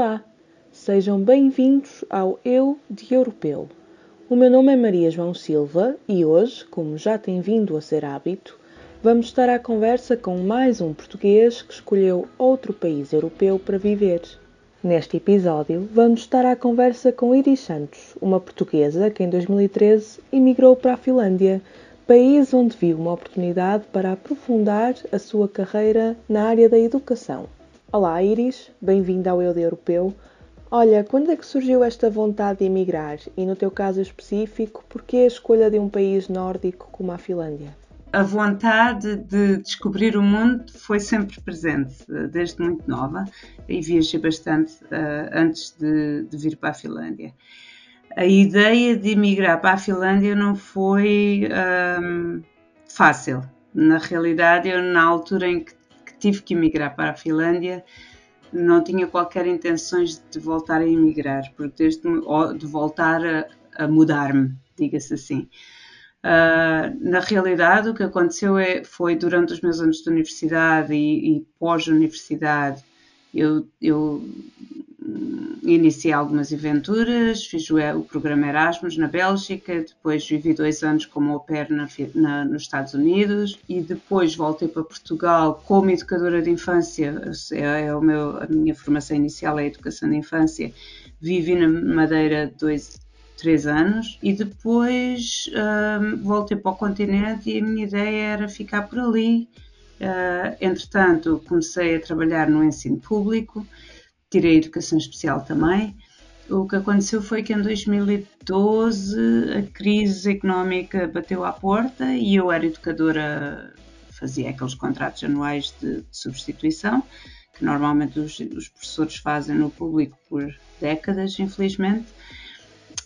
Olá, sejam bem-vindos ao Eu de Europeu. O meu nome é Maria João Silva e hoje, como já tem vindo a ser hábito, vamos estar à conversa com mais um português que escolheu outro país europeu para viver. Neste episódio, vamos estar à conversa com Iris Santos, uma portuguesa que em 2013 emigrou para a Finlândia, país onde viu uma oportunidade para aprofundar a sua carreira na área da educação. Olá, Iris, bem-vinda ao Eu de Europeu. Olha, quando é que surgiu esta vontade de emigrar e, no teu caso específico, por que a escolha de um país nórdico como a Finlândia? A vontade de descobrir o mundo foi sempre presente, desde muito nova, e viajei bastante uh, antes de, de, vir para a Finlândia. A ideia de emigrar para a Finlândia não foi um, fácil. Na realidade, eu, na altura em que tive que emigrar para a Finlândia, não tinha qualquer intenções de voltar a emigrar, porque desde, de voltar a, a mudar-me, diga-se assim. Uh, na realidade, o que aconteceu é, foi durante os meus anos de universidade e, e pós-universidade, eu, eu iniciei algumas aventuras, fiz o, o, programa Erasmus na Bélgica, depois vivi dois anos como au pair na, na, nos Estados Unidos e depois voltei para Portugal como educadora de infância, é, é o meu, a minha formação inicial é a educação de infância, vivi na Madeira dois, três anos e depois um, voltei para o continente e a minha ideia era ficar por ali. Uh, entretanto, comecei a trabalhar no ensino público tirei educação especial também. O que aconteceu foi que em 2012 a crise económica bateu à porta e eu era educadora, fazia aqueles contratos anuais de, de substituição, que normalmente os, os, professores fazem no público por décadas, infelizmente.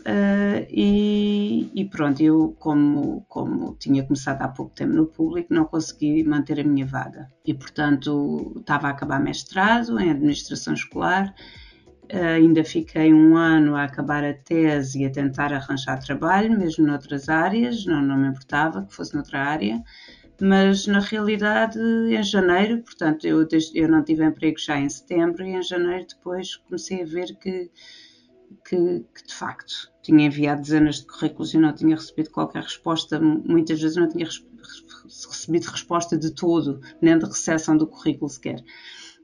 Uh, e, e, pronto, eu, como, como tinha começado há pouco tempo no público, não consegui manter a minha vaga. E, portanto, estava a acabar mestrado em administração escolar. Uh, ainda fiquei um ano a acabar a tese e a tentar arranjar trabalho, mesmo noutras áreas, não, não me importava que fosse noutra área. Mas na realidade, em janeiro, portanto, eu, eu não tive emprego já em setembro, e em janeiro depois comecei a ver que que, que, de facto tinha enviado dezenas de currículos e não tinha recebido qualquer resposta, muitas vezes não tinha recebido resposta de todo, nem de recepção do currículo sequer.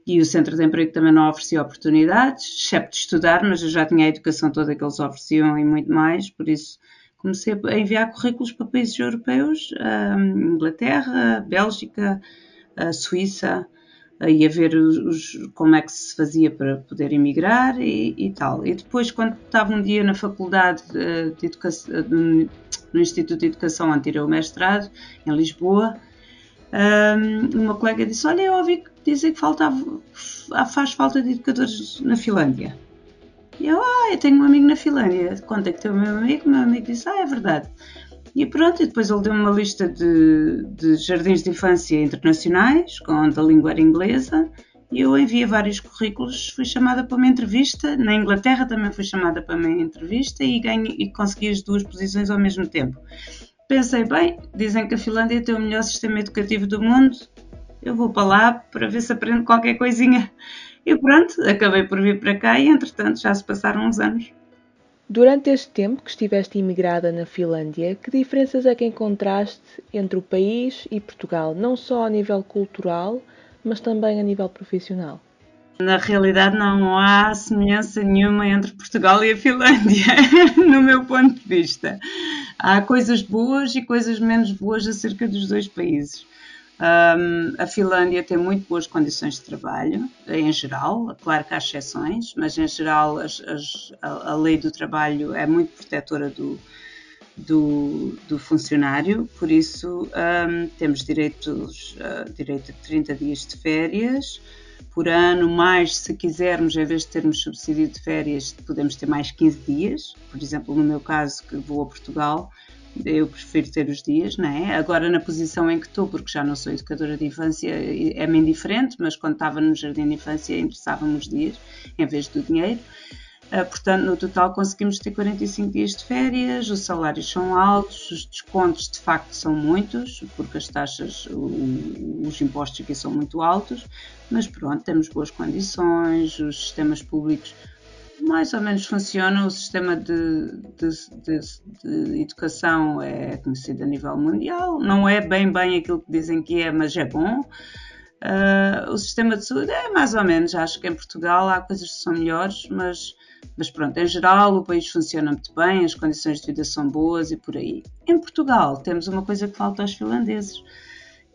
E o centro de emprego também não oferecia oportunidades, excepto de estudar, mas eu já tinha a educação toda que eles ofereciam e muito mais, por isso comecei a enviar currículos para países europeus, Inglaterra, Bélgica, Suíça, e a ver os, os, como é que se fazia para poder emigrar e, e, tal. E depois, quando estava um dia na faculdade de, de educação, no Instituto de Educação anterior ao mestrado, em Lisboa, uma colega disse: Olha, eu ouvi dizer que faltava, faz falta de educadores na Finlândia. E eu, ah, eu tenho um amigo na Finlândia. Contactei o meu amigo, o meu amigo disse: Ah, é verdade. E pronto, e depois ele deu-me uma lista de, de, jardins de infância internacionais, onde a língua era inglesa, e eu enviei vários currículos, fui chamada para uma entrevista, na Inglaterra também fui chamada para uma entrevista e, ganhei, e consegui as duas posições ao mesmo tempo. Pensei, bem, dizem que a Finlândia tem o melhor sistema educativo do mundo, eu vou para lá para ver se aprendo qualquer coisinha. E pronto, acabei por vir para cá e entretanto já se passaram uns anos. Durante este tempo que estiveste imigrada na Finlândia, que diferenças é que encontraste entre o país e Portugal, não só a nível cultural, mas também a nível profissional? Na realidade, não há semelhança nenhuma entre Portugal e a Finlândia, no meu ponto de vista. Há coisas boas e coisas menos boas acerca dos dois países. Um, a Finlândia tem muito boas condições de trabalho, em geral, claro que há exceções, mas em geral as, as, a, a, lei do trabalho é muito protetora do, do, do funcionário, por isso um, temos direitos, uh, direito a 30 dias de férias por ano, mais se quisermos, em vez de termos subsídio de férias, podemos ter mais 15 dias, por exemplo, no meu caso que vou a Portugal, eu prefiro ter os dias, não é? Agora, na posição em que estou, porque já não sou educadora de infância, é-me indiferente, mas quando estava no jardim de infância interessava-me os dias em vez do dinheiro. Uh, portanto, no total conseguimos ter 45 dias de férias, os salários são altos, os descontos de facto são muitos, porque as taxas, os impostos aqui são muito altos, mas pronto, temos boas condições, os sistemas públicos mais ou menos funcionam, o sistema de, de, de, de educação é conhecido a nível mundial, não é bem bem aquilo que dizem que é, mas é bom. Uh, o sistema de saúde é mais ou menos, acho que em Portugal há coisas que são melhores, mas mas pronto, em geral o país funciona muito bem, as condições de vida são boas e por aí. Em Portugal temos uma coisa que falta aos finlandeses,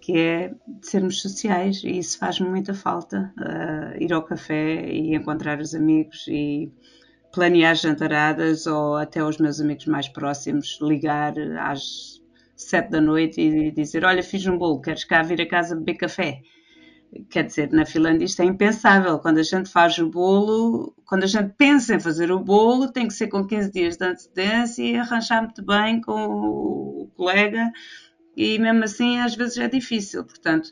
que é sermos sociais e isso faz-me muita falta. Uh, ir ao café e encontrar os amigos e planear jantaradas ou até os meus amigos mais próximos ligar às sete da noite e dizer olha fiz um bolo, queres cá vir a casa beber café? Quer dizer, na Finlândia isto é impensável. Quando a gente faz o bolo, quando a gente pensa em fazer o bolo, tem que ser com 15 dias de antecedência e arranjar muito bem com o colega. E mesmo assim, às vezes é difícil. Portanto,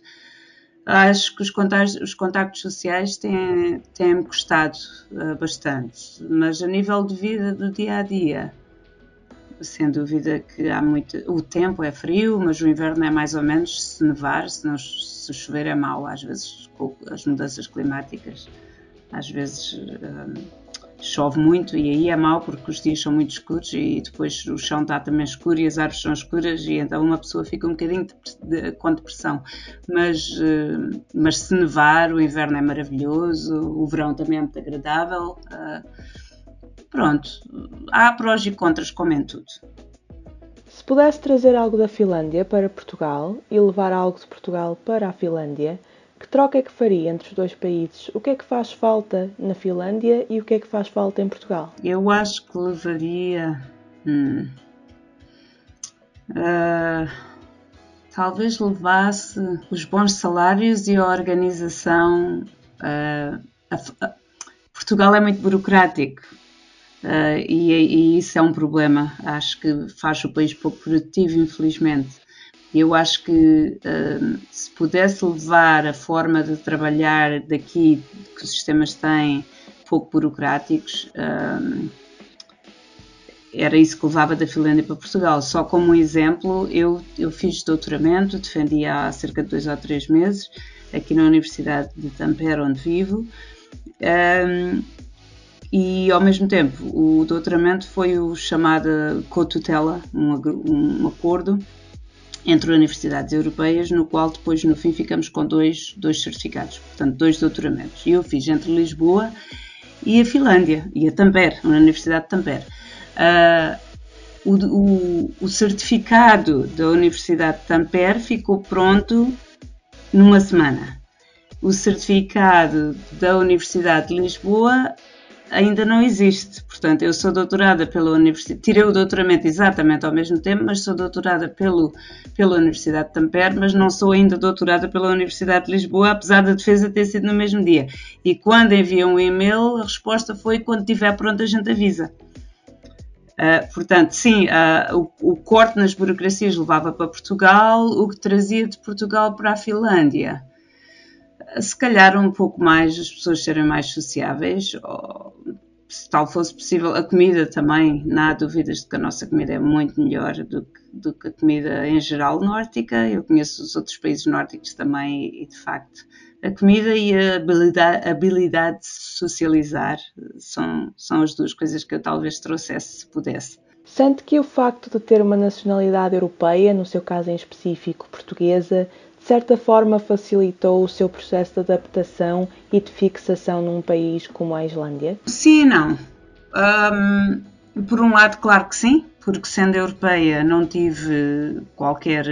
acho que os contactos, os contactos sociais têm-me têm custado uh, bastante. Mas a nível de vida do dia a dia, sem dúvida que há muito. O tempo é frio, mas o inverno é mais ou menos se nevar, se, não, se chover é mau, às vezes com as mudanças climáticas. Às vezes um, chove muito e aí é mau porque os dias são muito escuros e depois o chão está também escuro e as árvores são escuras e então uma pessoa fica um bocadinho de, de, com depressão. Mas, uh, mas se nevar, o inverno é maravilhoso, o verão também é muito agradável. Uh, Pronto, há prós e contras, como em tudo. Se pudesse trazer algo da Finlândia para Portugal e levar algo de Portugal para a Finlândia, que troca é que faria entre os dois países? O que é que faz falta na Finlândia e o que é que faz falta em Portugal? Eu acho que levaria. Hum, uh, talvez levasse os bons salários e a organização. Uh, a, a, Portugal é muito burocrático Uh, e, e, isso é um problema. Acho que faz o país pouco produtivo, infelizmente. Eu acho que uh, se pudesse levar a forma de trabalhar daqui que os sistemas têm pouco burocráticos, uh, era isso que levava da Finlândia para Portugal. Só como um exemplo, eu, eu fiz doutoramento, defendi há cerca de dois ou três meses, aqui na Universidade de Tampere, onde vivo. Um, e ao mesmo tempo o doutoramento foi o chamado co-tutela, um, um, acordo entre universidades europeias, no qual depois no fim ficamos com dois, dois certificados, portanto dois doutoramentos. E eu fiz entre Lisboa e a Finlândia, e a Tampere, a Universidade de Tampere. Uh, o, o, o, certificado da Universidade de Tampere ficou pronto numa semana. O certificado da Universidade de Lisboa ainda não existe. Portanto, eu sou doutorada pela Universidade, tirei o doutoramento exatamente ao mesmo tempo, mas sou doutorada pelo, pela Universidade de Tampere, mas não sou ainda doutorada pela Universidade de Lisboa, apesar da defesa ter sido no mesmo dia. E quando enviam um e-mail, a resposta foi: quando estiver pronto, a gente avisa. Uh, portanto, sim, uh, o, o, corte nas burocracias levava para Portugal, o que trazia de Portugal para a Finlândia se calhar um pouco mais as pessoas serem mais sociáveis, ou, se tal fosse possível, a comida também, não há dúvidas de que a nossa comida é muito melhor do que, do que a comida em geral nórdica. Eu conheço os outros países nórdicos também e, de facto, a comida e a habilidade, habilidade de socializar são, são as duas coisas que eu talvez trouxesse se pudesse. Sente que o facto de ter uma nacionalidade europeia, no seu caso em específico portuguesa, de certa forma facilitou o seu processo de adaptação e de fixação num país como a Islândia? Sim e não. Um, por um lado, claro que sim, porque sendo europeia não tive qualquer.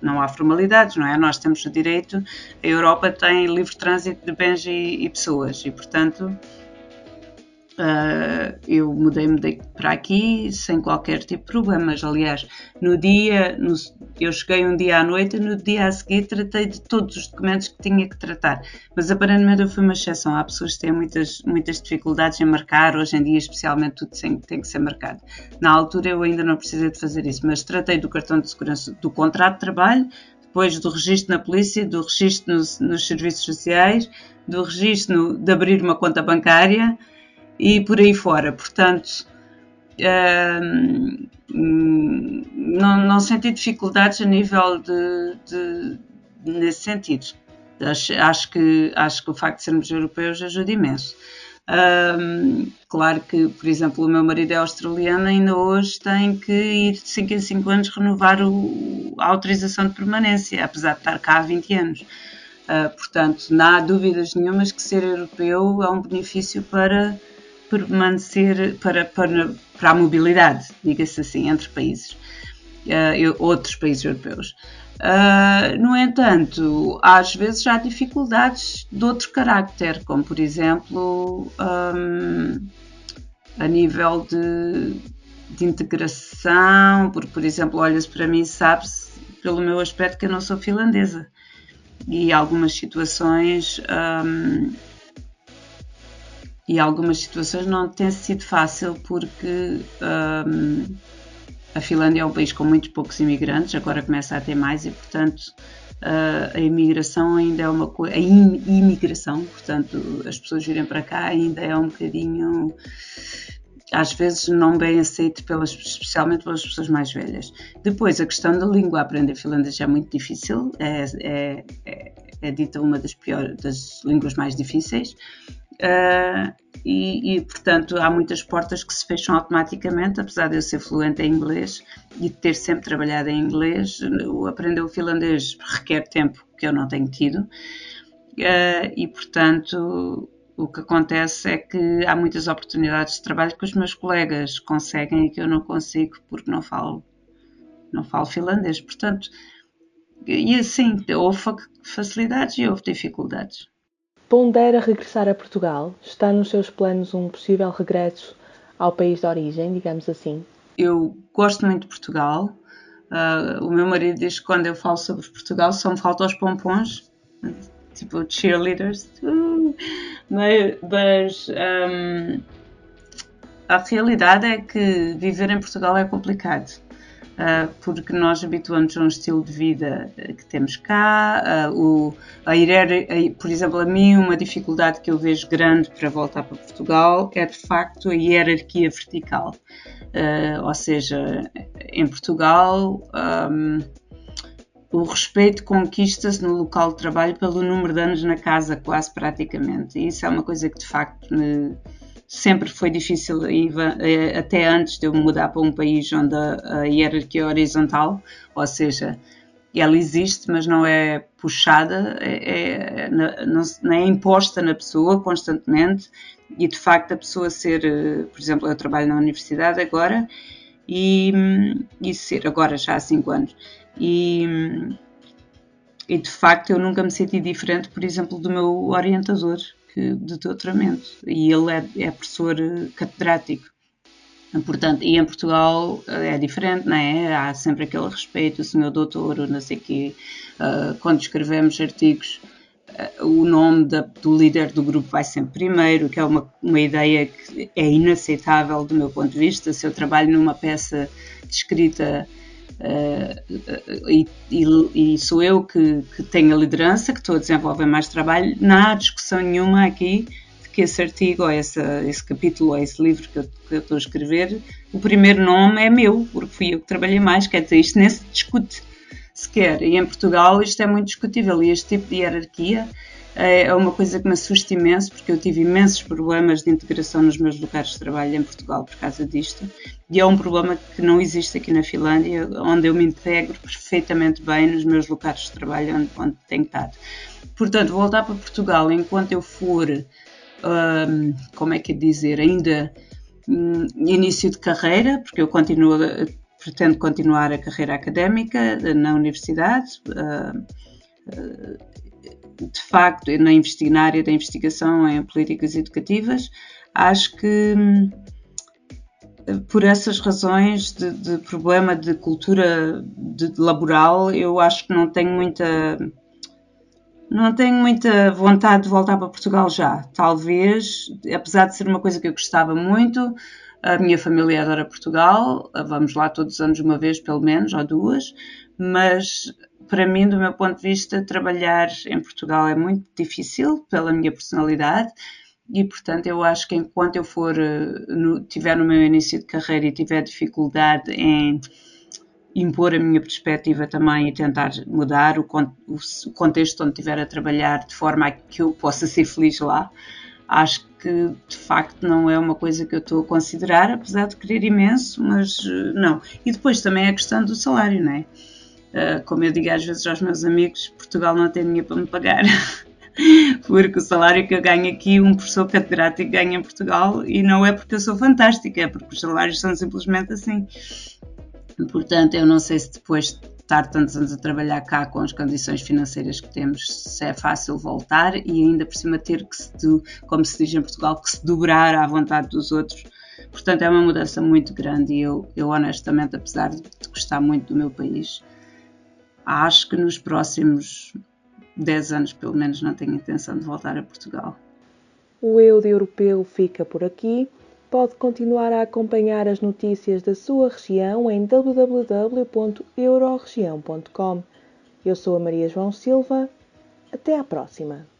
não há formalidades, não é? Nós temos o direito, a Europa tem livre trânsito de bens e, e pessoas e, portanto, Uh, eu mudei-me para aqui sem qualquer tipo de problemas. Aliás, no dia, no, eu cheguei um dia à noite e no dia a seguir tratei de todos os documentos que tinha que tratar. Mas aparentemente eu fui uma exceção. Há pessoas que têm muitas, muitas dificuldades em marcar, hoje em dia, especialmente, tudo tem, tem que ser marcado. Na altura eu ainda não precisei de fazer isso, mas tratei do cartão de segurança do contrato de trabalho, depois do registro na polícia, do registro nos, serviços sociais, do registro de abrir uma conta bancária e por aí fora. Portanto, uh, não, não senti dificuldades a nível de, de nesse sentido. Acho, acho, que, acho que o facto de sermos europeus ajuda imenso. Claro que, por exemplo, o meu marido é australiano, ainda hoje tem que ir de 5 em 5 anos renovar o, a autorização de permanência, apesar de estar cá há 20 anos. Uh, portanto, não há dúvidas nenhumas que ser europeu é um benefício para permanecer, para, para, para a mobilidade, diga-se assim, entre países, uh, outros países europeus. Uh, no entanto, às vezes há dificuldades de outro carácter, como por exemplo um, a nível de, de, integração, porque por exemplo, olha-se para mim sabe-se pelo meu aspecto que eu não sou finlandesa e algumas situações um, e algumas situações não tem sido fácil porque um, a Finlândia é um país com muitos poucos imigrantes, agora começa a ter mais e, portanto, a imigração ainda é uma coisa. A imigração, portanto, as pessoas virem para cá ainda é um bocadinho. Às vezes não bem aceito, pelas, especialmente pelas pessoas mais velhas. Depois, a questão da língua, aprender finlandês é muito difícil, é, é, é, é dita uma das piores, das línguas mais difíceis. Uh, e, e, portanto, há muitas portas que se fecham automaticamente, apesar de eu ser fluente em inglês e de ter sempre trabalhado em inglês. Aprender o finlandês requer tempo que eu não tenho tido, uh, e, portanto, o que acontece é que há muitas oportunidades de trabalho que os meus colegas conseguem e que eu não consigo porque não falo, não falo finlandês. Portanto, e assim, houve facilidades e houve dificuldades. Pondera regressar a Portugal? Está nos seus planos um possível regresso ao país de origem, digamos assim? Eu gosto muito de Portugal. Uh, o meu marido diz que quando eu falo sobre Portugal só me faltam os pompons, tipo cheerleaders. Mas um, a realidade é que viver em Portugal é complicado. Ah, porque nós habituamos a um estilo de vida que temos cá. Ah, o, a por exemplo, a mim, uma dificuldade que eu vejo grande para voltar para Portugal é de facto a hierarquia vertical. Uh, ou seja, em Portugal. Um, o respeito conquista-se no local de trabalho pelo número de anos na casa, quase praticamente. E isso é uma coisa que de facto me, sempre foi difícil, eh, até antes de eu mudar para um país onde a hierarquia é horizontal, ou seja, ela existe, mas não é puxada, é, é, não, é imposta na pessoa constantemente e de facto a pessoa ser, eh, por exemplo, eu trabalho na universidade agora e, e ser, agora já há 5 anos, e, e de facto eu nunca me senti diferente, por exemplo, do meu orientador que, de doutoramento e ele é, é professor eh, catedrático. Portanto, e em Portugal eh, é diferente, não é? Há sempre aquele respeito, o senhor doutor, ou não sei quê. Uh, quando escrevemos artigos, o nome da, do líder do grupo vai sempre primeiro, que é uma, uma ideia que é inaceitável do meu ponto de vista. Se eu trabalho numa peça de escrita Uh, e, e, e, sou eu que, que, tenho a liderança, que estou a desenvolver mais trabalho, não há discussão nenhuma aqui de que esse artigo, ou essa, esse capítulo, ou esse livro que eu, que eu, estou a escrever, o primeiro nome é meu, porque fui eu que trabalhei mais, quer dizer, isto nem se discute sequer. E em Portugal isto é muito discutível, e este tipo de hierarquia é, é uma coisa que me assusta imenso, porque eu tive imensos problemas de integração nos meus lugares de trabalho em Portugal por causa disto. E é um problema que não existe aqui na Finlândia, onde eu me integro perfeitamente bem nos meus lugares de trabalho onde, onde tenho estado. Portanto, voltar para Portugal enquanto eu for, um, como é que é dizer, ainda um, início de carreira, porque eu continuo, pretendo continuar a carreira académica na universidade. Uh, de facto, na, na área da investigação em políticas educativas, acho que hum, por essas razões de, de problema de cultura de, de laboral, eu acho que não tenho muita não tenho muita vontade de voltar para Portugal já. Talvez, apesar de ser uma coisa que eu gostava muito, a minha família adora Portugal, vamos lá todos os anos uma vez, pelo menos, ou duas, mas para mim, do meu ponto de vista, trabalhar em Portugal é muito difícil pela minha personalidade e portanto eu acho que enquanto eu for uh, no, tiver no meu início de carreira e tiver dificuldade em impor a minha perspectiva também e tentar mudar o, o, o contexto onde estiver a trabalhar de forma a que eu possa ser feliz lá, acho que de facto não é uma coisa que eu estou a considerar, apesar de querer imenso, mas uh, não. E depois também é a questão do salário, não é? Uh, como eu digo às vezes aos meus amigos, Portugal não tem dinheiro para me pagar. porque o salário que eu ganho aqui, um professor catedrático ganha em Portugal, e não é porque eu sou fantástica, é porque os salários são simplesmente assim. Portanto, eu não sei se depois de estar tantos anos a trabalhar cá com as condições financeiras que temos, se é fácil voltar e ainda por cima ter que se, como se diz em Portugal, que se dobrar à vontade dos outros. Portanto, é uma mudança muito grande e eu, eu honestamente, apesar de gostar muito do meu país, acho que nos próximos 10 anos, pelo menos, não tenho intenção de voltar a Portugal. O Eu de Europeu fica por aqui. Pode continuar a acompanhar as notícias da sua região em www.euroregião.com. Eu sou a Maria João Silva. Até à próxima!